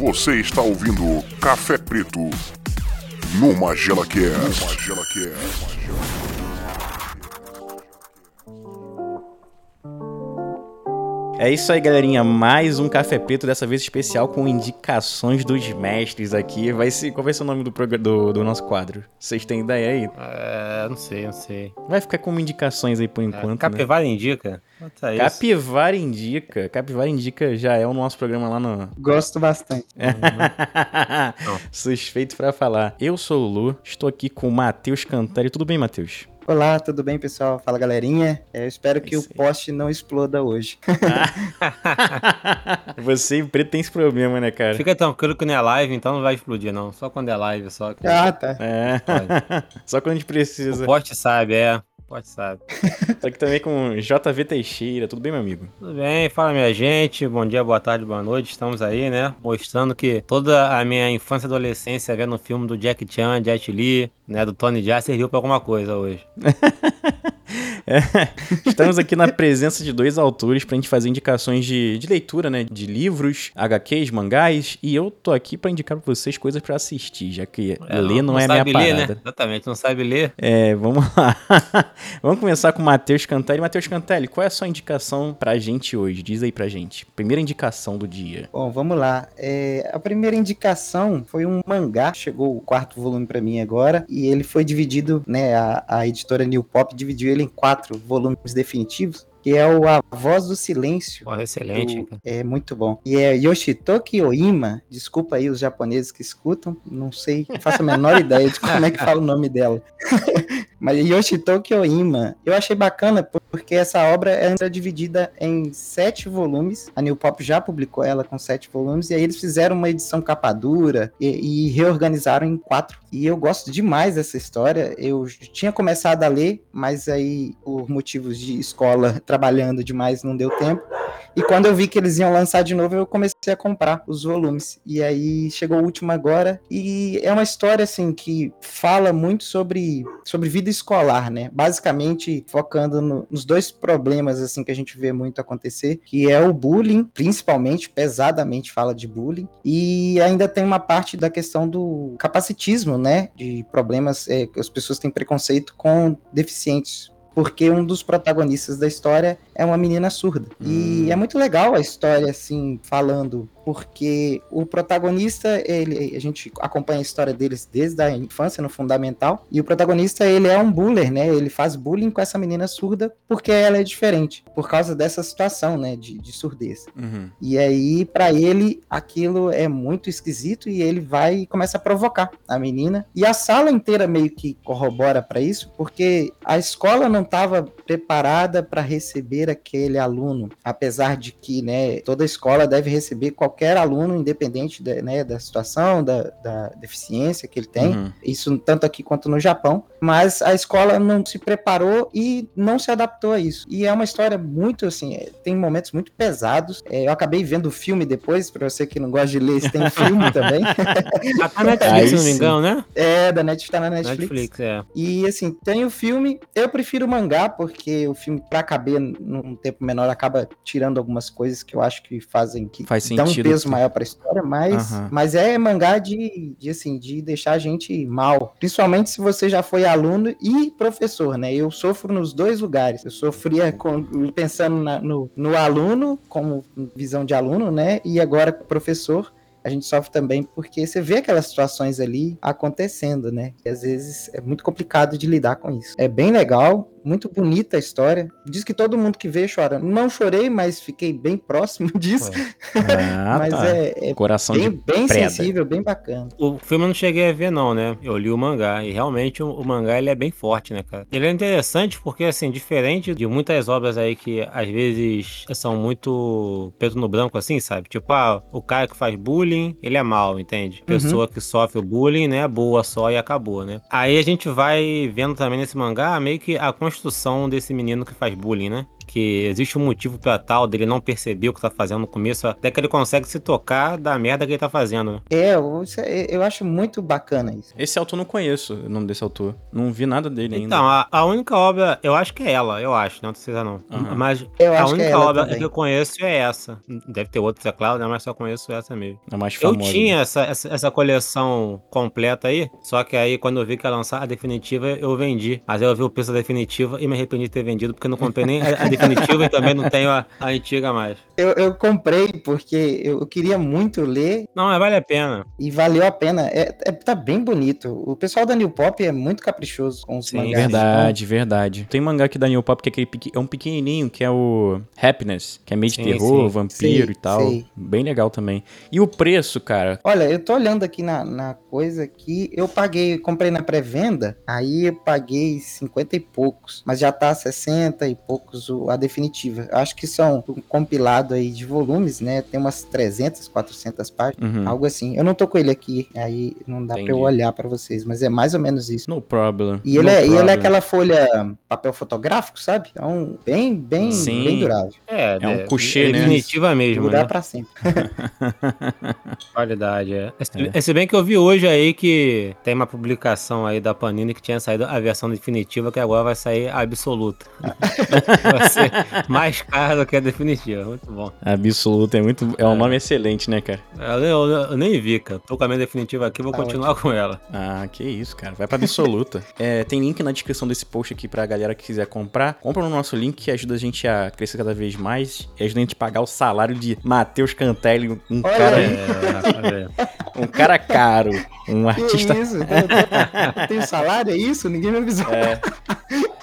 Você está ouvindo Café Preto no Magela Cast. Magela Cast. É isso aí, galerinha. Mais um Café Preto, dessa vez especial com indicações dos mestres aqui. Vai ser, qual vai ser o nome do, do, do nosso quadro? Vocês têm ideia aí? É, não sei, não sei. Vai ficar como indicações aí por É, enquanto. né? Capivara indica? Bota isso. Capivara Indica. Capivara Indica já é o nosso programa lá no. Gosto bastante. Suspeito pra falar. Eu sou o Lu, estou aqui com o Matheus Cantari. Tudo bem, Matheus? Olá, tudo bem, pessoal? Fala, galerinha. É, Eu espero que Isso o poste não exploda hoje. Você e o Preto tem esse problema, né, cara? Fica tranquilo que não é live, então não vai explodir, não. Só quando é live, só. que- Ah, tá. É. Pode. Só quando a gente precisa. O poste sabe, é. Sabe. Tô aqui também com JV Teixeira. Tudo bem, meu amigo? Tudo bem, fala minha gente. Bom dia, boa tarde, boa noite. Estamos aí, né? Mostrando que toda a minha infância e adolescência vendo o filme do Jack Chan, Jet Li, né? Do Tony Jaa serviu pra alguma coisa hoje. É, Estamos aqui na presença de dois autores pra gente fazer indicações de, de leitura, né? De livros, HQs, mangás. E eu tô aqui pra indicar pra vocês coisas pra assistir, já que É, ler não, é minha sabe ler, parada. né? Exatamente, não sabe ler. É, vamos lá. vamos começar com o Matheus Cantelli. Matheus Cantelli, qual é a sua indicação pra gente hoje? Diz aí pra gente. Primeira indicação do dia. Bom, vamos lá. É, a primeira indicação foi um mangá. Chegou o quarto volume pra mim agora. E ele foi dividido, né? A, a editora New Pop dividiu ele em quatro volumes definitivos. Que é o A Voz do Silêncio. Porra, excelente, do-. É muito bom. E é Yoshitoki Oima. Desculpa aí os japoneses que escutam. Não sei, não faço a menor ideia de como é que fala o nome dela. Mas Yoshitoki Oima, eu achei bacana porque essa obra é dividida em sete volumes. A New Pop já publicou ela com sete volumes, e aí eles fizeram uma edição capa dura e, e reorganizaram em quatro. E eu gosto demais dessa história. Eu tinha começado a ler, mas aí, por motivos de escola, trabalhando demais, não deu tempo. E quando eu vi que eles iam lançar de novo, eu comecei a comprar os volumes. E aí chegou o último agora. E é uma história assim que fala muito sobre, sobre vida escolar, né? Basicamente focando no- nos dois problemas assim que a gente vê muito acontecer, que é o bullying, principalmente, pesadamente fala de bullying. E ainda tem uma parte da questão do capacitismo, né? De problemas é, que as pessoas têm preconceito com deficientes porque um dos protagonistas da história é uma menina surda. Hum. E é muito legal a história, assim, falando, porque o protagonista, ele, a gente acompanha a história deles desde a infância, no fundamental, e o protagonista, ele é um buller, né? Ele faz bullying com essa menina surda porque ela é diferente, por causa dessa situação, né, de, de surdez. Uhum. E aí, pra ele, aquilo é muito esquisito e ele vai e começa a provocar a menina. E a sala inteira meio que corrobora pra isso, porque a escola não estava preparada para receber aquele aluno, apesar de que, né, toda escola deve receber qualquer aluno, independente da, né, da situação, da, da deficiência que ele tem. Uhum. Isso tanto aqui quanto no Japão, mas a escola não se preparou e não se adaptou a isso. E é uma história muito assim, é, tem momentos muito pesados. É, eu acabei vendo o filme depois, para você que não gosta de ler, tem filme também. Até Netflix, Aí se não me engano, né? É, da Netflix, tá na Netflix. Netflix, é. E assim, tem o filme. Eu prefiro o mangá, porque o filme, pra caber num tempo menor, acaba tirando algumas coisas que eu acho que fazem que Faz dão um sentido. peso maior pra história, mas, Aham. mas é mangá de, de assim, de deixar a gente mal. Principalmente se você já foi aluno e professor, né? Eu sofro nos dois lugares. Eu sofria com- pensando na- no, no aluno, como visão de aluno, né? E agora professor a gente sofre também porque você vê aquelas situações ali acontecendo, né? E às vezes é muito complicado de lidar com isso. É bem legal, muito bonita a história. Diz que todo mundo que vê chora. Não chorei, mas fiquei bem próximo disso. Ah, mas tá. é, é Coração bem, de bem sensível, bem bacana. O filme eu não cheguei a ver, não, né? Eu li o mangá. E realmente o, o mangá ele é bem forte, né, cara? Ele é interessante porque, assim, diferente de muitas obras aí que às vezes são muito preto no branco, assim, sabe? Tipo, ah, o cara que faz bullying, ele é mal, entende? Pessoa que sofre o bullying, né? Boa só e acabou, né? Aí a gente vai vendo também nesse mangá meio que a construção desse menino que faz bullying, né? Que existe um motivo pra tal, dele não perceber o que tá fazendo no começo, até que ele consegue se tocar da merda que ele tá fazendo, né? É, eu, é- eu acho muito bacana isso. Esse autor eu não conheço, o nome desse autor. Não vi nada dele ainda. Então, a, a única obra, eu acho que é ela, eu acho, não precisa não. Aham. Mas Eu a acho que é única obra também. que eu conheço é essa. Deve ter outras, é claro, né? Mas só conheço essa mesmo. É mais Eu famoso. tinha essa, essa, essa coleção completa aí, só que aí quando eu vi que ia lançar a definitiva, eu vendi. Mas aí eu vi o preço da definitiva e me arrependi de ter vendido, porque eu não comprei nem a, a definitiva e também não tenho a, a antiga mais. Eu, eu comprei porque eu, queria muito ler Não, mas vale a pena. e valeu a pena. É, é- tá bem bonito. O pessoal da New Pop é muito caprichoso com os Sim, mangás. Verdade, verdade. Tem um mangá aqui da New Pop que é, aquele é um pequenininho, que é o Happiness, que é meio de Sim, terror, sim. vampiro Sei, e tal. Bem legal também. E o preço, cara? Olha, eu tô olhando aqui na, na coisa que eu paguei, comprei na pré-venda, aí eu paguei 50 e poucos, mas já tá 60 e poucos o- a definitiva. Acho que são um compilado aí de volumes, né? Tem umas 300, 400 páginas, Uhum. algo assim. Eu não tô com ele aqui, aí não dá pra eu olhar pra vocês, mas é mais ou menos isso. No problem. E ele, No é, e ele é problem. aquela folha papel fotográfico, sabe? Então, bem, bem, Sim. bem durável. É, É um coucher, né? Definitiva mesmo, Durar né? pra sempre. Qualidade, é. Se, É. se bem que eu vi hoje aí que tem uma publicação aí da Panini que tinha saído a versão definitiva, que agora vai sair a absoluta. vai ser mais cara do que a definitiva. Muito bom. Absoluto, é muito. É um nome excelente, né, cara? Eu, eu- eu nem vi, cara. Tô com a minha definitiva aqui, vou Tá continuar com ela. Ah, que isso, cara. Vai pra absoluta. É, tem link na descrição desse post aqui pra galera que quiser comprar. Compra no nosso link que ajuda a gente a crescer cada vez mais e ajuda a gente a pagar o salário de Matheus Cantelli, um Olha cara. É, é. um cara caro, um Que artista. isso? Eu tô- Tem salário, é isso? Ninguém me avisou. É.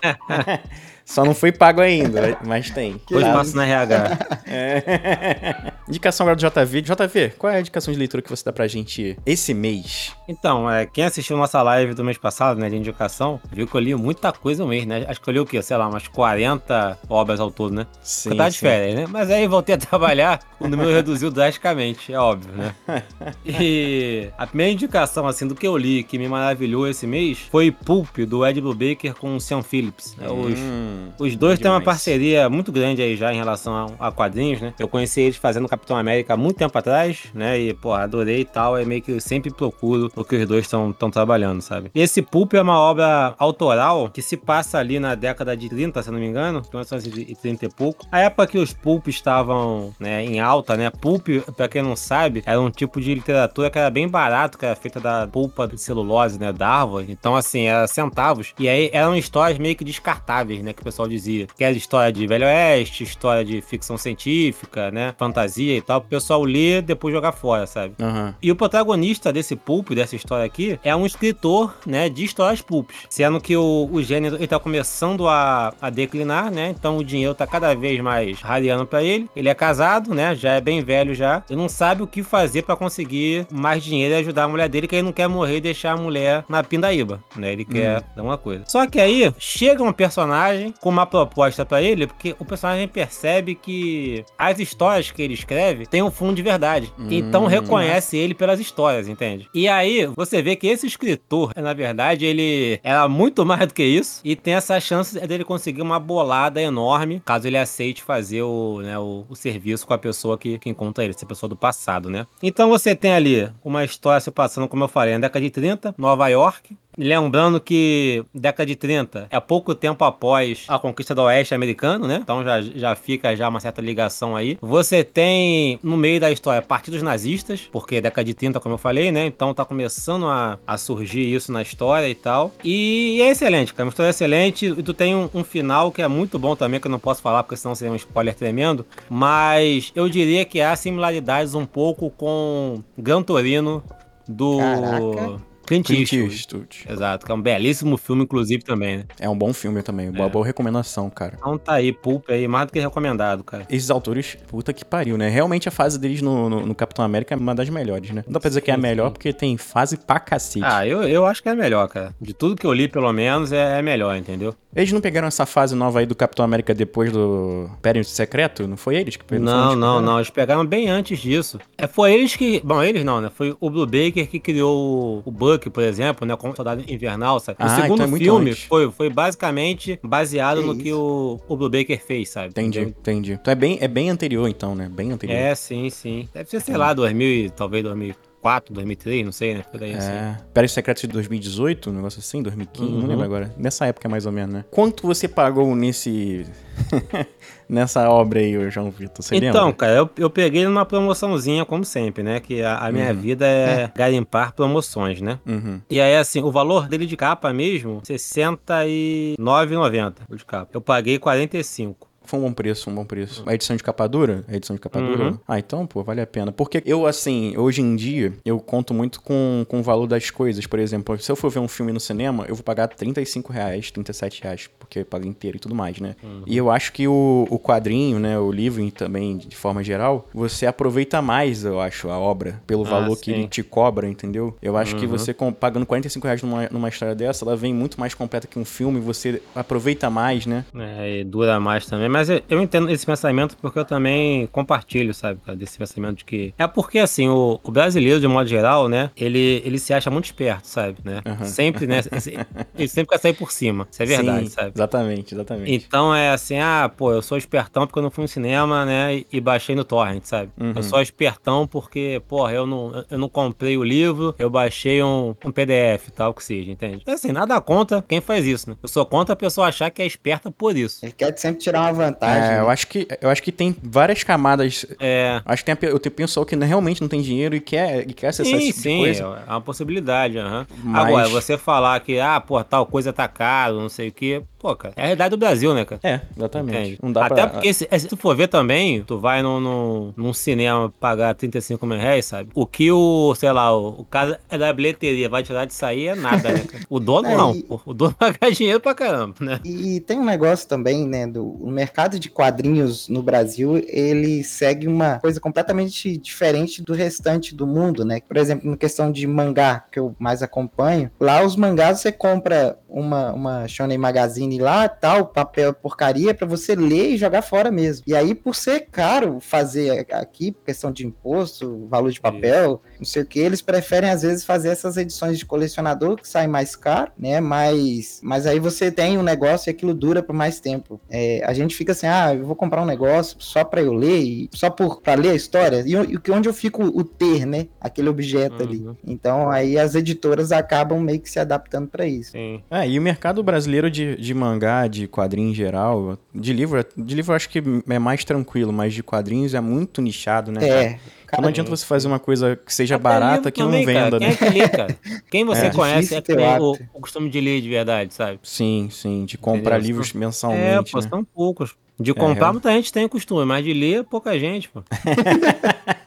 Só não foi pago ainda, mas tem. Depois Tá? passa na RH. É. Indicação agora do JV. JV, qual é a indicação de leitura que você dá pra gente esse mês? Então, é, quem assistiu nossa live do mês passado, né, de indicação, viu que eu li muita coisa no mês, né? Acho que eu li o quê? Sei lá, umas 40 obras ao todo, né? Sim, Porque eu tava de férias, né? Mas aí voltei a trabalhar, o número reduziu drasticamente, é óbvio, né? E a primeira indicação, assim, do que eu li, que me maravilhou esse mês, foi Pulp, do Ed Brubaker com o Sean Phillips. né? Os, Hum, os dois têm uma parceria muito grande aí já em relação a, a quadrinhos, né? Eu conheci eles fazendo Capitão América há muito tempo atrás, né? E, pô, adorei e tal. É meio que eu sempre procuro o que os dois estão trabalhando, sabe? Esse Pulp é uma obra autoral que se passa ali na década de 30, se não me engano, 1930 e pouco. A época que os Pulp estavam né, em alta, né? Pulp, pra quem não sabe, era um tipo de literatura que era bem barato, que era feita da pulpa de celulose, né? Da árvore. Então, assim, era centavos. E aí eram histórias meio que descartáveis, né? Que pessoal dizia. Que era história de Velho Oeste, história de ficção científica, né? Fantasia e tal. O pessoal ler depois jogar fora, sabe? Aham. E o protagonista desse pulp, dessa história aqui, é um escritor, né, de histórias pulps. Sendo que o, o gênero ele tá começando a, a declinar, né? Então o dinheiro tá cada vez mais rareando pra ele. Ele é casado, né? Já é bem velho já. E não sabe o que fazer pra conseguir mais dinheiro e ajudar a mulher dele, que ele não quer morrer e deixar a mulher na pindaíba, né? Ele quer dar uma coisa. Só que aí chega um personagem com uma proposta pra ele, porque o personagem percebe que as histórias que ele escreve têm um fundo de verdade. Então Hum. reconhece ele pelas histórias, entende? E aí você vê que esse escritor, na verdade, ele era muito mais do que isso e tem essa chance dele conseguir uma bolada enorme caso ele aceite fazer o, né, o, o serviço com a pessoa que, que encontra ele, essa pessoa do passado, né? Então você tem ali uma história se passando, como eu falei, na década de 30, Nova York. Lembrando que década de 30 é pouco tempo após a conquista do oeste americano, né? Então já, já fica já uma certa ligação aí. Você tem no meio da história partidos nazistas, porque década de 30, como eu falei, né? Então tá começando a, a surgir isso na história e tal. E é excelente, cara. Uma história excelente. E tu tem um, um final que é muito bom também, que eu não posso falar, porque senão seria um spoiler tremendo. Mas eu diria que há similaridades um pouco com Gran Torino do Caraca. Clint Clint Eastwood. Eastwood. Exato, que é um belíssimo filme, inclusive, também, né? É um bom filme também, uma É. boa recomendação, cara. Então tá aí, Pulp aí, mais do que recomendado, cara. Esses autores, puta que pariu, né? Realmente a fase deles no, no- no Capitão América é uma das melhores, né? Não dá pra dizer que é a melhor, porque tem fase pra cacete. Ah, eu, eu acho que é melhor, cara. De tudo que eu li, pelo menos, é, é melhor, entendeu? Eles não pegaram essa fase nova aí do Capitão América depois do Império Secreto? Não foi eles que foram Não, não, pegaram? não. Eles pegaram bem antes disso. É, foi eles que. Bom, eles não, né? Foi o Blue Baker que criou o- o Buck, por exemplo, né? Como Soldado Invernal, sabe? O Ah, então segundo é muito filme antes. foi, foi basicamente baseado Que no que isso. o, o Blue Baker fez, sabe? Entendi, Entendeu? entendi. Então é bem, é bem anterior, então, né? Bem anterior. É, sim, sim. Deve ser, sei lá, 2000, e talvez 2004, 2003, não sei, né? Por aí, assim. É. Pérez Secretos de 2018, um negócio assim, 2015, não Uhum. lembro agora. Nessa época, mais ou menos, né? Quanto você pagou nesse. nessa obra aí, João Vitor? Você Então, lembra? cara, eu, eu peguei numa promoçãozinha, como sempre, né? Que a, a minha Uhum. vida é garimpar promoções, né? Uhum. E aí, assim, o valor dele de capa mesmo, R$ 69,90 o de capa. Eu paguei 45. Foi um bom preço, um bom preço. A edição de capa dura? A edição de capa dura? Uhum. Ah, então, pô, vale a pena. Porque eu, assim, hoje em dia, eu conto muito com, com o valor das coisas. Por exemplo, se eu for ver um filme no cinema, eu vou pagar 35 reais, 37 reais, porque eu pago inteiro e tudo mais, né? Uhum. E eu acho que o, o quadrinho, né, o livro e também, de forma geral, você aproveita mais, eu acho, a obra, pelo Ah, valor que ele te cobra, entendeu? Eu acho que Uhum. você, com- pagando 45 reais numa, numa história dessa, ela vem muito mais completa que um filme, você aproveita mais, né? É, e dura mais também. Mas eu, eu entendo esse pensamento porque eu também compartilho, sabe, cara, desse pensamento de que. É porque, assim, o, o brasileiro, de modo geral, né, ele, ele se acha muito esperto, sabe, né? Aham. Sempre, né? ele sempre quer sair por cima. Isso é verdade, Sim, sabe? Exatamente, exatamente. Então é assim, ah, pô, eu sou espertão porque eu não fui no cinema, né? E, e baixei no torrent, sabe? Uhum. Eu sou espertão porque, porra, eu não, eu não comprei o livro, eu baixei um, um PDF, tal que seja, entende? Assim, nada contra quem faz isso, né? Eu sou contra a pessoa achar que é esperta por isso. Ele quer sempre tirar uma vantagem. É, eu né? acho que eu acho que tem várias camadas. É. Acho que tem, eu tenho pessoal que realmente não tem dinheiro e quer, e quer acessar Sim, esse tipo de sim, coisa. é uma possibilidade, aham. Mas- Agora, você falar que, ah, pô, tal coisa tá caro, não sei o quê, pô, cara, é a realidade do Brasil, né, cara? É, exatamente. Entende? Não dá Até pra. porque, se, se tu for ver também, tu vai num, num, num cinema pagar 35 mil reais, sabe? O que o, sei lá, o, o cara da bilheteria vai tirar de sair é nada, né? cara? O dono É, não. e- pô. O dono vai ganhar dinheiro pra caramba, né? E tem um negócio também, né, do o mercado de quadrinhos no Brasil, ele segue uma coisa completamente diferente do restante do mundo, né? Por exemplo, na questão de mangá, que eu mais acompanho, lá os mangás você compra uma, uma Shonen Magazine lá, tal, papel porcaria, pra você ler e jogar fora mesmo. E aí, por ser caro fazer aqui, questão de imposto, valor de papel, não sei o que, eles preferem às vezes fazer essas edições de colecionador que saem mais caro, né? Mas, mas aí você tem um negócio e aquilo dura por mais tempo. É, a gente fica assim, ah, eu vou comprar um negócio só pra eu ler, e só por para ler a história, e, e onde eu fico o ter, né? Aquele objeto ali. Uhum. Então aí as editoras acabam meio que se adaptando pra isso. Sim. É, e o mercado brasileiro de, de mangá, de quadrinho em geral, de livro, de livro eu acho que é mais tranquilo, mas de quadrinhos é muito nichado, né? cara? É. Então não adianta você fazer uma coisa que seja Até barata que não também, cara. venda, Quem né? é que lê, cara? Quem você É. conhece é que tem o o, hábito. o costume de ler de verdade, sabe? Sim, sim, de comprar Entendeu? livros É, mensalmente, pô, né? são poucos. De comprar, real- muita gente tem o costume, mas de ler, pouca gente, pô.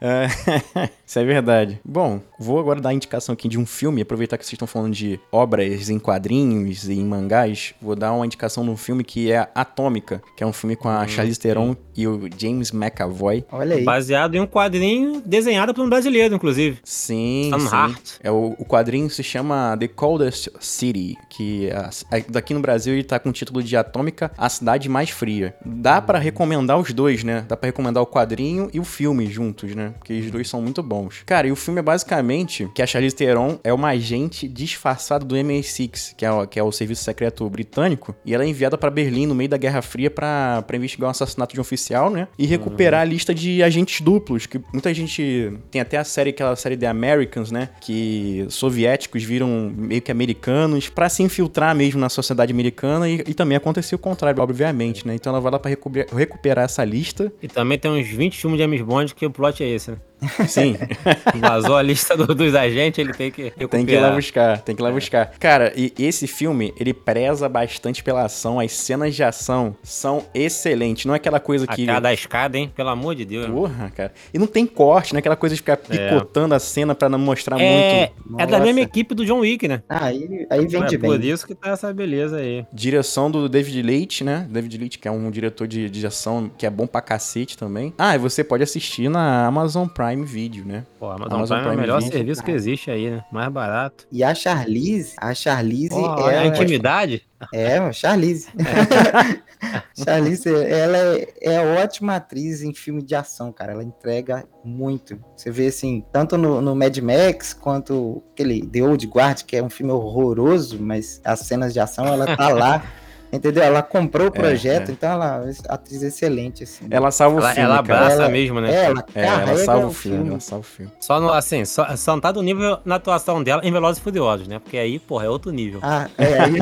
É, Isso é verdade. Bom, vou agora dar a indicação aqui de um filme, aproveitar que vocês estão falando de obras em quadrinhos e em mangás, vou dar uma indicação de um filme que é Atômica, que é um filme com a Charlize Theron e o James McAvoy. Olha aí. Baseado em um quadrinho desenhado por um brasileiro, inclusive. Sim, Sam sim. Hart. É o, o quadrinho se chama The Coldest City, que é a- a- daqui no Brasil ele tá com o título de Atômica, a cidade mais fria. Dá pra recomendar os dois, né? Dá pra recomendar o quadrinho e o filme juntos, né? Porque os dois são muito bons. Cara, e o filme é basicamente que a Charlize Theron é uma agente disfarçada do MI6, que é, o- que é o serviço secreto britânico, e ela é enviada pra Berlim no meio da Guerra Fria pra pra investigar o assassinato de um oficial, né? E recuperar a lista de agentes duplos, que muita gente tem até a série, aquela série The Americans, né? Que soviéticos viram meio que americanos pra se infiltrar mesmo na sociedade americana e, e também aconteceu o contrário, obviamente, né? Então ela vai lá pra recuperar, recuperar essa lista. E também tem uns 20 filmes de James Bond que o plot é esse, né? Sim, Vazou a lista do- dos agentes, ele tem que recuperar. tem que ir lá buscar, tem que ir lá buscar. Cara, e esse filme, ele preza bastante pela ação, as cenas de ação são excelentes, não é aquela coisa A que... cara da escada, hein? Pelo amor de Deus. Porra, cara. E não tem corte, né? Aquela coisa de ficar picotando a cena pra não mostrar É, muito. é da Nossa. mesma equipe do John Wick, né? Ah, aí, aí É vende por bem. isso que tá essa beleza aí. Direção do David Leitch, né? David Leitch, que é um diretor de, de ação que é bom pra cacete também. Ah, e você pode assistir na Amazon Prime Prime Video, né? Pô, Amazon, Amazon Prime é o Prime melhor Video. serviço que existe aí, né? Mais barato. E a Charlize, a Charlize, Pô, ela, a intimidade? é, a Charlize. Charlize, ela é, é ótima atriz em filme de ação, cara. Ela entrega muito. Você vê assim, tanto no, no Mad Max quanto aquele The Old Guard, que é um filme horroroso, mas as cenas de ação ela tá lá. Entendeu? Ela comprou o projeto, é. então ela é uma atriz excelente, assim. Ela salva o Ela, filme, ela abraça Ela- mesmo, né? É, ela É, ela carrega salva o filme, filme. ela salva o filme. Só no, assim, só, só não tá do nível na atuação dela em Velozes e Furiosos, né? Porque aí, porra, é outro nível. Ah, é, aí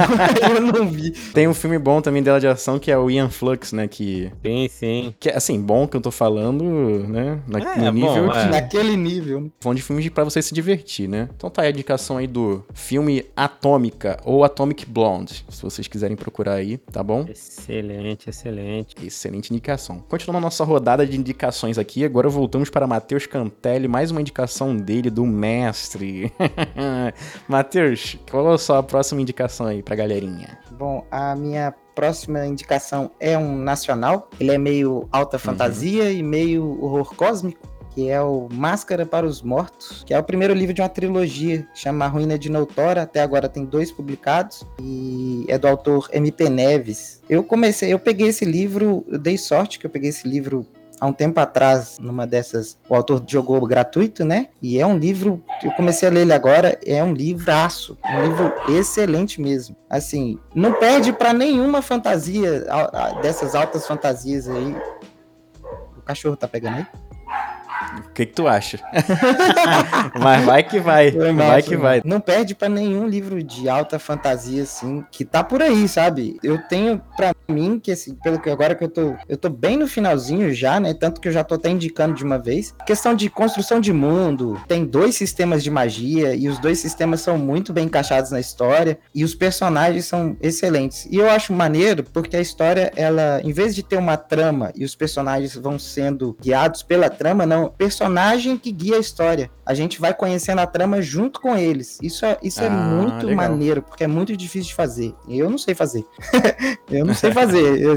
eu não vi. Tem um filme bom também dela de ação que é o Ian Flux, né? Que, Sim, sim. que é assim, bom que eu tô falando, né? Na, É, no bom, nível é. que Naquele nível. Falando de filmes pra você se divertir, né? Então tá aí a indicação aí do filme Atômica ou Atomic Blonde, se vocês quiserem procurar aí, tá bom? Excelente, excelente. Excelente indicação. Continuando a nossa rodada de indicações aqui, agora voltamos para Matheus Cantelli, mais uma indicação dele, do mestre. Matheus, qual é a sua próxima indicação aí pra galerinha? Bom, a minha próxima indicação é um nacional. Ele é meio alta fantasia e meio horror cósmico, que é o Máscara para os Mortos, que é o primeiro livro de uma trilogia, chama A Ruína de Noutora. Até agora tem dois publicados e é do autor MP Neves. Eu comecei, eu peguei esse livro, eu dei sorte que eu peguei esse livro há um tempo atrás, numa dessas, o autor jogou gratuito, né? E é um livro, eu comecei a ler ele agora, é um livraço, um livro excelente mesmo. Assim, não perde pra nenhuma fantasia, dessas altas fantasias aí. O cachorro tá pegando aí? O que que tu acha? Mas vai que vai, vai que vai. Não perde pra nenhum livro de alta fantasia, assim, que tá por aí, sabe? Eu tenho pra mim que, assim, pelo que agora que eu tô. Eu tô bem no finalzinho já, né? Tanto que eu já tô até indicando de uma vez. Questão de construção de mundo. Tem dois sistemas de magia e os dois sistemas são muito bem encaixados na história. E os personagens são excelentes. E eu acho maneiro porque a história, ela, em vez de ter uma trama e os personagens vão sendo guiados pela trama, não. Personagem que guia a história. A gente vai conhecendo a trama junto com eles. Isso é, isso é Ah, muito legal. maneiro, porque é muito difícil de fazer. E eu não sei fazer. eu não sei fazer. Eu,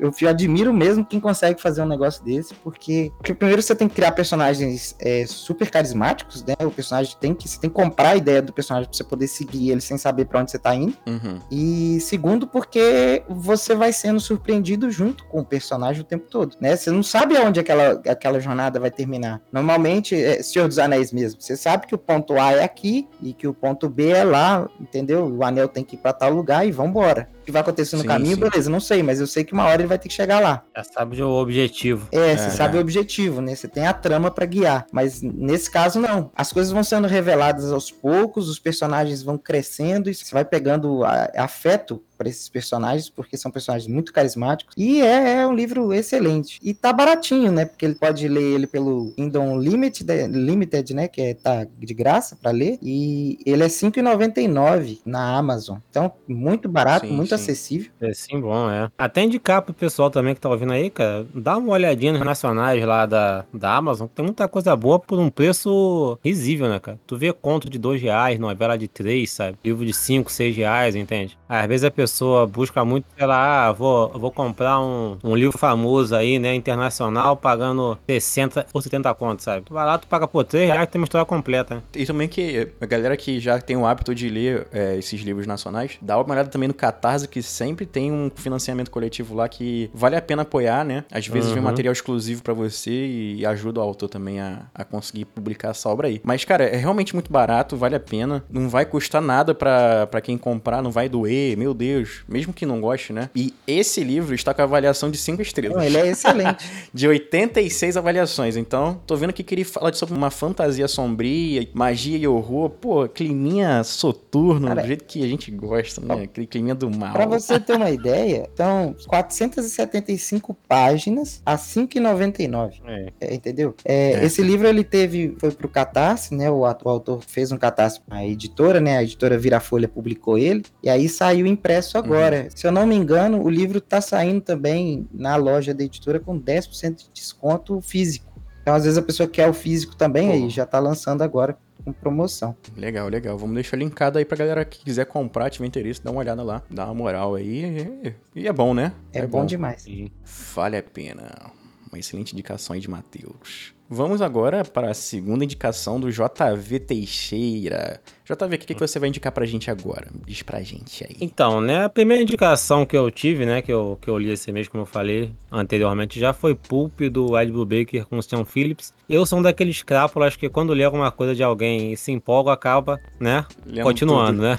eu, eu admiro mesmo quem consegue fazer um negócio desse, porque, porque primeiro você tem que criar personagens é, super carismáticos, né? O personagem tem que. Você tem que comprar a ideia do personagem pra você poder seguir ele sem saber pra onde você tá indo. Uhum. E segundo, porque você vai sendo surpreendido junto com o personagem o tempo todo, né? Você não sabe aonde aquela, aquela jornada vai terminar. Normalmente, é Senhor dos Anéis mesmo. Você sabe que o ponto A é aqui e que o ponto B é lá, entendeu? O anel tem que ir pra tal lugar e vambora. Que vai acontecer no Sim, caminho, sim. beleza, não sei, mas eu sei que uma hora ele vai ter que chegar lá. Já sabe o objetivo. É, você É, sabe é. o objetivo, né? Você tem a trama pra guiar. Mas nesse caso, não. As coisas vão sendo reveladas aos poucos, os personagens vão crescendo e você vai pegando a- afeto para esses personagens, porque são personagens muito carismáticos. E é, é um livro excelente. E tá baratinho, né? Porque ele pode ler ele pelo Kingdom Limited, Limited né? Que é, tá de graça para ler. E ele é R$ 5,99 na Amazon. Então, muito barato, Sim, muito sim. acessível. É sim, bom, é. Até indicar pro pessoal também que tá ouvindo aí, cara, dá uma olhadinha nos nacionais lá da, da Amazon, que tem muita coisa boa por um preço risível, né, cara? Tu vê conto de dois reais, novela de três, sabe? Livro de cinco, seis reais, entende? Às vezes a pessoa busca muito, sei lá, ah, vou, vou comprar um, um livro famoso aí, né, internacional, pagando 60 ou 70 contos, sabe? Tu vai lá, tu paga por três reais, tem uma história completa, né? E também que a galera que já tem o hábito de ler é, esses livros nacionais, dá uma olhada também no Catarse, que sempre tem um financiamento coletivo lá que vale a pena apoiar, né? Às vezes vem Uhum. material exclusivo pra você e ajuda o autor também a, a conseguir publicar essa obra aí. Mas, cara, é realmente muito barato, vale a pena. Não vai custar nada pra pra quem comprar, não vai doer, meu Deus. Mesmo que não goste, né? E esse livro está com a avaliação de 5 estrelas. Não, ele é excelente. de 86 avaliações. Então, tô vendo que ele fala sobre uma fantasia sombria, magia e horror. Pô, climinha soturno, Cara, do jeito que a gente gosta, né? Aquele climinha do mal. Pra você ter uma ideia, são 475 páginas a 5,99. É. É, entendeu? É, É. Esse livro ele teve, foi pro Catarse, né? O, o autor fez um Catarse a editora, né? A editora Virafolha publicou ele, e aí saiu impresso agora. Se eu não me engano, o livro tá saindo também na loja da editora com 10% de desconto físico. Então, às vezes, a pessoa quer o físico também, aí já tá lançando agora com promoção. Legal, legal. Vamos deixar linkado aí pra galera que quiser comprar, tiver interesse, dá uma olhada lá, dá uma moral aí. E, e é bom, né? É, bom, demais. E- Vale a pena. Uma excelente indicação aí de Matheus. Vamos agora para a segunda indicação do JV Teixeira. JV, o que, que você vai indicar pra gente agora? Diz pra gente aí. Então, né, a primeira indicação que eu tive, né, que eu, que eu li esse mês, como eu falei anteriormente, já foi Pulp do Ed Brubaker com o Sean Phillips. Eu sou um daqueles crápulas que quando lê alguma coisa de alguém e se empolga, acaba, né, continuando, tudo. né.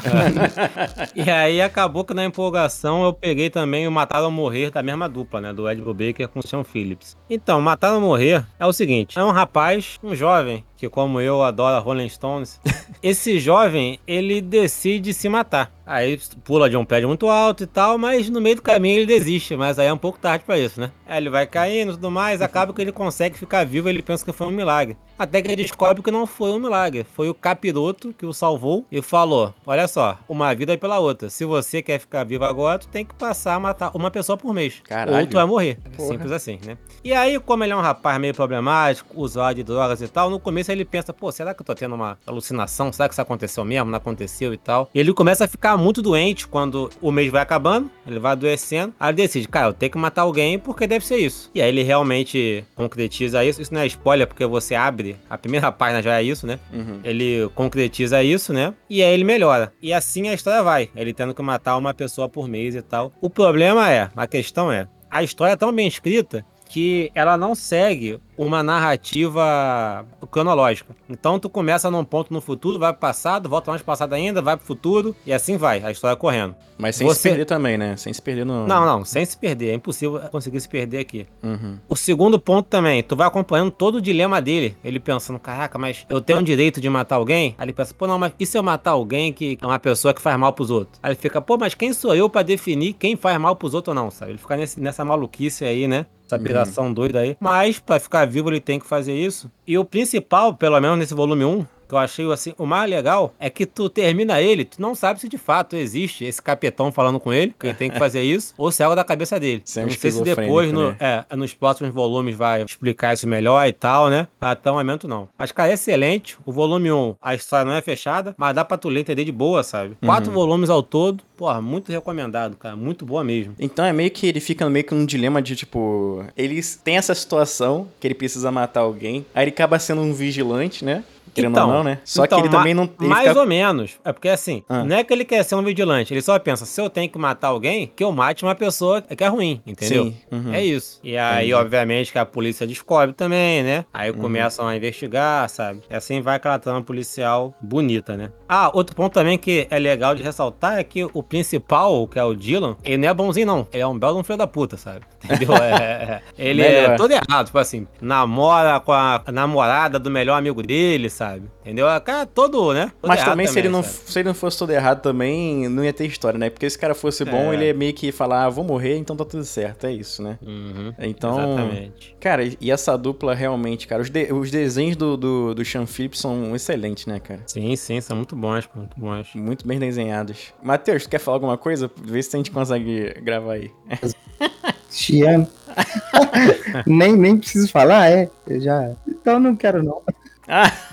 e aí acabou que na empolgação eu peguei também o Matar ou Morrer da mesma dupla, né, do Ed Brubaker com o Sean Phillips. Então, Matar ou Morrer é o seguinte, é um rapaz, um jovem, que como eu adora Rolling Stones, esse jovem, ele decide se matar. Aí pula de um prédio muito alto e tal, mas no meio do caminho ele desiste, mas aí é um pouco tarde pra isso, né? Aí ele vai caindo e tudo mais, acaba que ele consegue ficar vivo, ele pensa que foi um milagre. Até que ele descobre que não foi um milagre, foi o capiroto que o salvou e falou: Olha só, uma vida é pela outra. Se você quer ficar vivo agora, tu tem que passar a matar uma pessoa por mês. Caralho. Ou tu vai morrer. Porra. Simples assim, né? E aí, como ele é um rapaz meio problemático, usuário de drogas e tal, no começo ele pensa, pô, será que eu tô tendo uma alucinação? Será que isso aconteceu mesmo? Não aconteceu e tal. E ele começa a ficar muito doente quando o mês vai acabando, ele vai adoecendo. Aí ele decide, cara, eu tenho que matar alguém porque deve ser isso. E aí ele realmente concretiza isso. Isso não é spoiler, porque você abre, a primeira página já é isso, né? Uhum. Ele concretiza isso, né? E aí ele melhora. E assim a história vai. Ele tendo que matar uma pessoa por mês e tal. O problema é, a questão é, a história é tão bem escrita que ela não segue uma narrativa cronológica. Então tu começa num ponto no futuro, vai pro passado, volta mais pro passado ainda, vai pro futuro e assim vai, a história correndo. Mas sem se Você- perder também, né? Sem se perder no. Não, não, sem se perder, é impossível conseguir se perder aqui. Uhum. O segundo ponto também, tu vai acompanhando todo o dilema dele. Ele pensando, caraca, mas eu tenho o direito de matar alguém? Aí ele pensa, pô, não, mas e se eu matar alguém que é uma pessoa que faz mal pros outros? Aí ele fica, pô, mas quem sou eu pra definir quem faz mal pros outros ou não, sabe? Ele fica nesse- nessa maluquice aí, né? Essa piração doida aí. Mas, pra ficar vivo, ele tem que fazer isso. E o principal, pelo menos nesse volume 1, que eu achei assim, o mais legal é que tu termina ele, tu não sabe se de fato existe esse capetão falando com ele, que ele tem que fazer isso, ou se é algo da cabeça dele. Sempre não sei se depois, no, né? é, nos próximos volumes vai explicar isso melhor e tal, né? Até o momento não. Mas, cara, é excelente. O volume 1, a história não é fechada, mas dá pra tu ler entender de boa, sabe? Quatro Uhum. volumes ao todo, porra, muito recomendado, cara. Muito boa mesmo. Então é meio que ele fica meio que num dilema de tipo. Eles têm essa situação que ele precisa matar alguém. Aí ele acaba sendo um vigilante, né? Querendo ou não, né? Só então, que ele também não. Ele mais fica- ou menos. É porque assim, Ah. não é que ele quer ser um vigilante. Ele só pensa, se eu tenho que matar alguém, que eu mate uma pessoa que é ruim, entendeu? Sim, uhum. É isso. E aí, Entendi. obviamente, que a polícia descobre também, né? Aí Uhum. começam a investigar, sabe? E assim vai aquela trama policial bonita, né? Ah, outro ponto também que é legal de ressaltar é que o principal, que é o Dylan, ele não é bonzinho, não. Ele é um belo um filho da puta, sabe? Entendeu? É, é- ele Melhor. é todo errado, tipo assim, namora com a namorada do melhor amigo dele, sabe? Entendeu? O cara é todo, né? Todo Mas também, se, ele não, sabe? se ele não fosse todo errado também, não ia ter história, né? Porque se o cara fosse bom, É. ele ia meio que falar, ah, vou morrer, então tá tudo certo. É isso, né? Uhum, Então. Exatamente. Cara, e essa dupla realmente, cara, os, de- os desenhos do, do, do Sean Phillips são excelentes, né, cara? Sim, sim, são muito bons, muito bons. Muito bem desenhados. Matheus, tu quer falar alguma coisa? Vê se a gente consegue gravar aí. Chiano. nem, nem preciso falar, é. Eu já. Então não quero, não. Ah!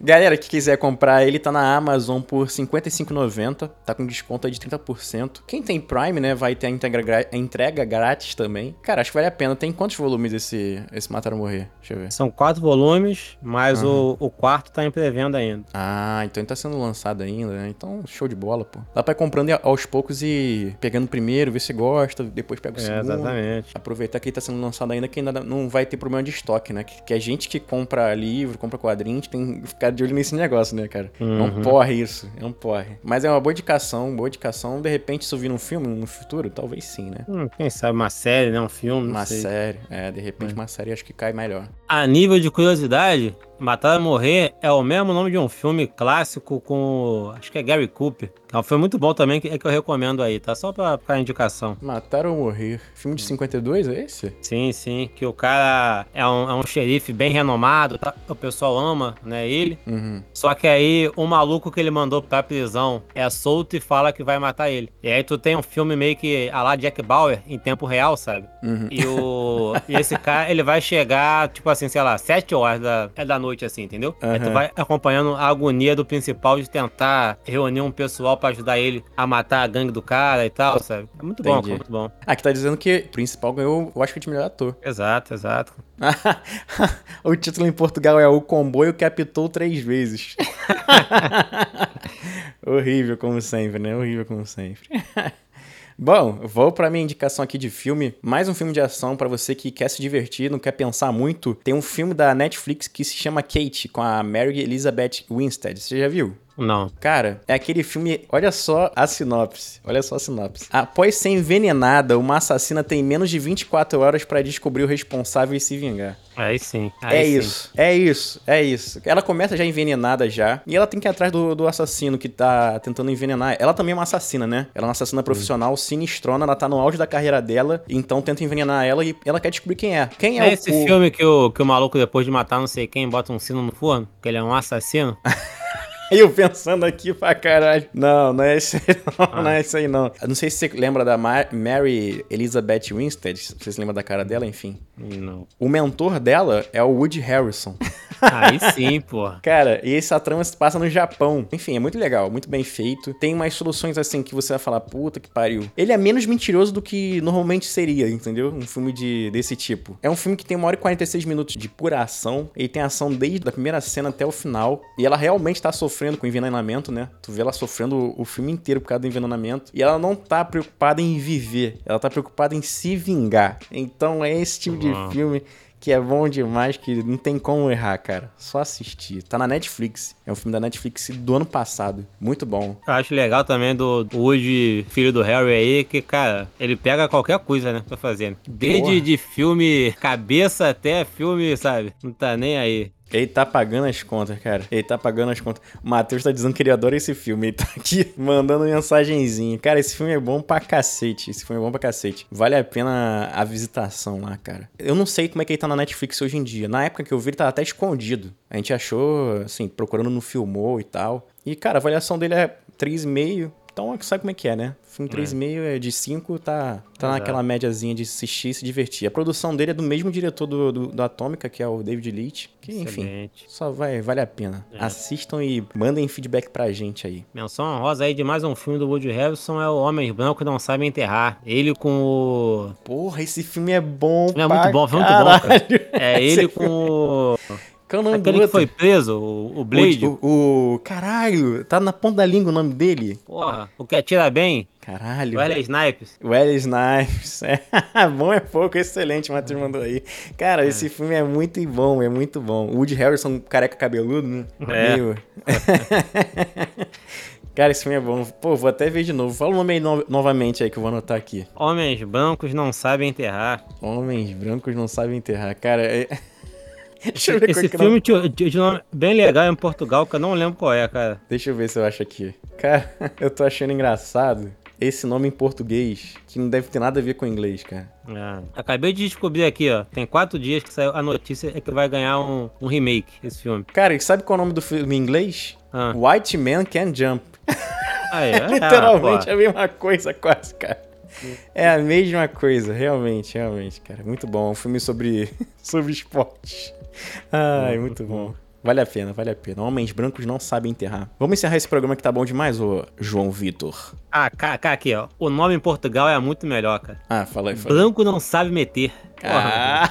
Galera que quiser comprar, ele tá na Amazon por R$ 55,90. Tá com desconto aí de 30%. Quem tem Prime, né, vai ter a entrega, a entrega grátis também. Cara, acho que vale a pena. Tem quantos volumes esse, esse Matar ou Morrer? Deixa eu ver. São quatro volumes, mas o, o quarto tá em pré-venda ainda. Ah, então ele tá sendo lançado ainda, né? Então, show de bola, pô. Dá pra ir comprando aos poucos e pegando primeiro, ver se gosta, depois pega o É, segundo. exatamente. Aproveitar que ele tá sendo lançado ainda, que ainda não vai ter problema de estoque, né? Que, que a gente que compra livro, compra quadrinho, a gente tem que ficar de olho nesse negócio, né, cara? É um Uhum. porre isso, é um porre. Mas é uma boa indicação, boa indicação. De repente, eu vir num filme no futuro, talvez sim, né? Hum, quem sabe uma série, né? Um filme, Uma sei. série, é, de repente uma série acho que cai melhor. A nível de curiosidade, Matar ou Morrer é o mesmo nome de um filme clássico com. Acho que é Gary Cooper. É um filme muito bom também, que é que eu recomendo aí, tá? Só pra ficar indicação. Matar ou Morrer. Filme de 52, é esse? Sim, sim. Que o cara é um, é um xerife bem renomado, tá? O pessoal ama, né? Ele. Uhum. Só que aí o maluco que ele mandou pra prisão é solto e fala que vai matar ele. E aí tu tem um filme meio que a lá Jack Bauer em tempo real, sabe? Uhum. E, o, e esse cara, ele vai chegar, tipo assim, sei lá, sete horas da, é da noite noite, assim, entendeu? Aí tu vai acompanhando a agonia do principal de tentar reunir um pessoal pra ajudar ele a matar a gangue do cara e tal, sabe? É muito bom, Entendi. cara, muito bom. Ah, aqui tá dizendo que o principal ganhou o Oscar de melhor ator. Exato, exato. o título em Portugal é O Comboio Captou Três Vezes. Horrível, como sempre, né? Horrível, como sempre. Bom, vou pra minha indicação aqui de filme. Mais um filme de ação pra você que quer se divertir, não quer pensar muito. Tem um filme da Netflix que se chama Kate, com a Mary Elizabeth Winstead. Você já viu? Não. Cara, é aquele filme. Olha só a sinopse. Olha só a sinopse. Após ser envenenada, uma assassina tem menos de 24 horas pra descobrir o responsável e se vingar. Aí sim. Aí é sim. isso, é isso, é isso. Ela começa já envenenada já. E ela tem que ir atrás do, do assassino que tá tentando envenenar. Ela também é uma assassina, né? Ela é uma assassina profissional, sinistrona, ela tá no auge da carreira dela. Então tenta envenenar ela e ela quer descobrir quem é. Quem é, É esse o- filme que o, que o maluco, depois de matar não sei quem, bota um sino no forno? Que ele é um assassino? Eu pensando aqui pra caralho. Não, não é isso aí não, Ah. não é isso aí não. Eu não sei se você lembra da Ma- Mary Elizabeth Winstead, se você se lembra da cara dela, enfim. Não. O mentor dela é o Woody Harrison. Aí sim, pô. Cara, e essa trama se passa no Japão. Enfim, é muito legal, muito bem feito. Tem umas soluções assim que você vai falar, puta que pariu. Ele é menos mentiroso do que normalmente seria, entendeu? Um filme de, desse tipo. É um filme que tem uma hora e 46 minutos de pura ação. Ele tem ação desde a primeira cena até o final. E ela realmente tá sofrendo com envenenamento, né? Tu vê ela sofrendo o, filme inteiro por causa do envenenamento. E ela não tá preocupada em viver. Ela tá preocupada em se vingar. Então é esse tipo de filme que é bom demais, que não tem como errar, cara. Só assistir. Tá na Netflix. É um filme da Netflix do ano passado. Muito bom. Eu acho legal também do Woody, filho do Harry aí, que, cara, ele pega qualquer coisa, né, pra fazer. Desde Porra. de filme cabeça até filme, sabe? Não tá nem aí. Ele tá pagando as contas, cara. Ele tá pagando as contas. O Matheus tá dizendo que ele adora esse filme. Ele tá aqui mandando mensagenzinha. Cara, esse filme é bom pra cacete. Esse filme é bom pra cacete. Vale a pena a visitação lá, cara. Eu não sei como é que ele tá na Netflix hoje em dia. Na época que eu vi, ele tava até escondido. A gente achou, assim, procurando no Filmou e tal. E, cara, a avaliação dele é 3,5. Então, sabe como é que é, né? Filme 3,5 é de 5, tá, tá Exato. naquela médiazinha de assistir e se divertir. A produção dele é do mesmo diretor do, do, do Atômica, que é o David Leitch. Que, enfim, Excelente. só vai, vale a pena. É. Assistam e mandem feedback pra gente aí. Menção honrosa aí de mais um filme do Woody Harrison é o Homens Brancos Não Sabem Enterrar. Ele com o... Porra, esse filme é bom, É muito bom, foi muito bom, cara. É ele com o... É o nome Aquele que foi preso, o, o Blade. O, o, o- Caralho, tá na ponta da língua o nome dele. Porra, o que atira bem. Caralho. Wesley Snipes. Wesley Snipes. É, bom é pouco, excelente, o Matheus mandou aí. Cara, esse filme é muito bom, é muito bom. O Woody Harrison, careca cabeludo, né? É. Meio- Cara, esse filme é bom. Pô, vou até ver de novo. Fala o nome aí no- novamente aí que eu vou anotar aqui. Homens Brancos Não Sabem Enterrar. Homens brancos não sabem enterrar. Cara, é... Deixa eu ver Esse é filme tinha tinha um nome bem legal em Portugal, que eu não lembro qual é, cara. Deixa eu ver se eu acho aqui. Cara, eu tô achando engraçado esse nome em português, que não deve ter nada a ver com o inglês, cara. É. Acabei de descobrir aqui, ó. Tem quatro dias que saiu a notícia é que vai ganhar um, um remake, esse filme. Cara, e sabe qual é o nome do filme em inglês? Ah. White Man Can Jump. Ah, é? Literalmente Ah, é a mesma coisa, quase, cara. É a mesma coisa, realmente, realmente, cara. Muito bom. Um filme sobre, sobre esporte. Ai, muito bom. Vale a pena, vale a pena. Homens brancos não sabem enterrar. Vamos encerrar esse programa que tá bom demais, ô João Vitor. Ah, cá, cá, aqui, ó. O nome em Portugal é muito melhor, cara. Ah, fala aí, fala aí. Branco não sabe meter. Porra,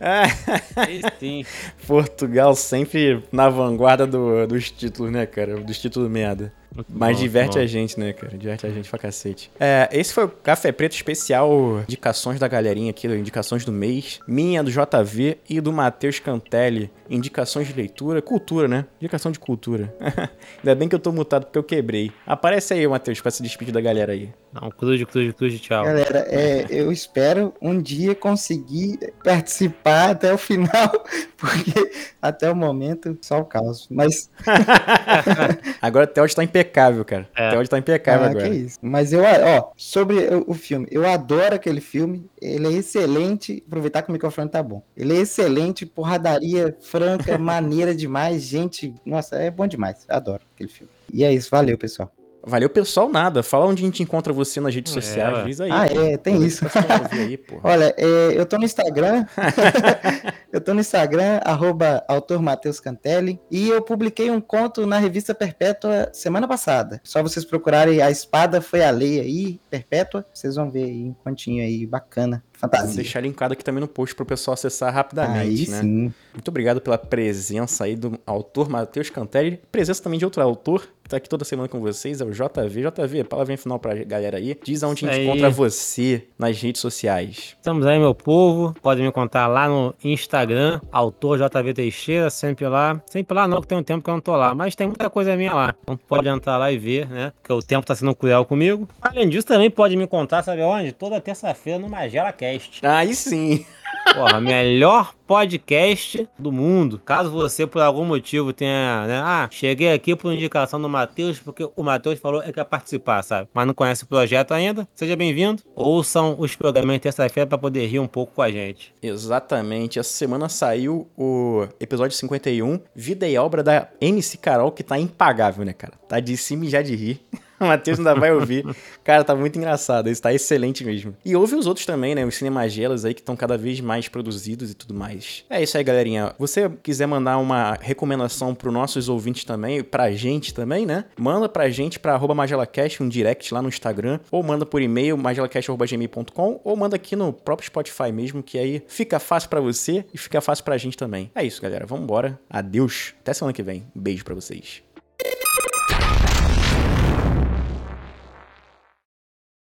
Ah. sim. Portugal sempre na vanguarda do- dos títulos, né, cara? Dos títulos merda. Mas bom, diverte muito a gente, né, cara? Diverte a gente pra cacete. É, esse foi o Café Preto especial indicações da galerinha aqui, indicações do mês. Minha, do JV e do Matheus Cantelli. Indicações de leitura, cultura, né? Indicação de cultura. Ainda bem que eu tô mutado porque eu quebrei. Aparece aí, Matheus, pra se despedir da galera aí. Não, cruze, cruze, cruze, tchau. Galera, é, eu espero um dia conseguir participar até o final, porque até o momento só o caos. Mas Agora o Theo tá impecável, cara. É. Theo tá impecável ah, agora. que isso. Mas eu, ó, sobre o, o filme, eu adoro aquele filme. Ele é excelente. Aproveitar que o microfone tá bom. Ele é excelente, porradaria franca, maneira demais, gente. Nossa, é bom demais. Adoro aquele filme. E é isso, valeu, pessoal. Valeu, pessoal, nada. Fala onde a gente encontra você nas redes É, sociais. Diz aí. Ah, é, tem isso. Aí. Olha, é, eu tô no Instagram. eu tô no Instagram, arroba autor Matheus Cantelli. E eu publiquei um conto na revista Perpétua semana passada. Só vocês procurarem A Espada Foi a Lei aí, Perpétua. Vocês vão ver aí um continho aí bacana. Fantasia. deixar linkado aqui também no post pro pessoal acessar Aí rapidamente, né? sim. Muito obrigado pela presença aí do autor Matheus Cantelli. Presença também de outro autor que tá aqui toda semana com vocês, é o JV. JV, palavrinha final pra galera aí. Diz aonde a gente aí. encontra você nas redes sociais. Estamos aí, meu povo. Pode me contar lá no Instagram, autor JV Teixeira, sempre lá. Sempre lá não, que tem um tempo que eu não tô lá. Mas tem muita coisa minha lá. Então pode entrar lá e ver, né? Porque o tempo tá sendo cruel comigo. Além disso, também pode me contar, sabe onde? Toda terça-feira no Magela Cast. Aí sim. Porra, melhor podcast do mundo. Caso você, por algum motivo, tenha, né? Ah, cheguei aqui por indicação do Matheus, porque o Matheus falou que quer participar, sabe? Mas não conhece o projeto ainda, seja bem-vindo. Ouçam os programas de terça-feira para poder rir um pouco com a gente. Exatamente. Essa semana saiu o episódio 51, Vida e Obra da MC Carol, que tá impagável, né, cara? Tá de cima e já de rir. Matheus ainda vai ouvir. Cara, tá muito engraçado. Isso tá excelente mesmo. E ouve os outros também, né? Os cinemagelas aí que estão cada vez mais produzidos e tudo mais. É isso aí, galerinha. Você quiser mandar uma recomendação pros nossos ouvintes também, pra gente também, né? Manda pra gente pra magelacast, um direct lá no Instagram, ou manda por e-mail, magelacast.gmail.com, ou manda aqui no próprio Spotify mesmo, que aí fica fácil pra você e fica fácil pra gente também. É isso, galera. Vambora. Adeus. Até semana que vem. Um beijo pra vocês.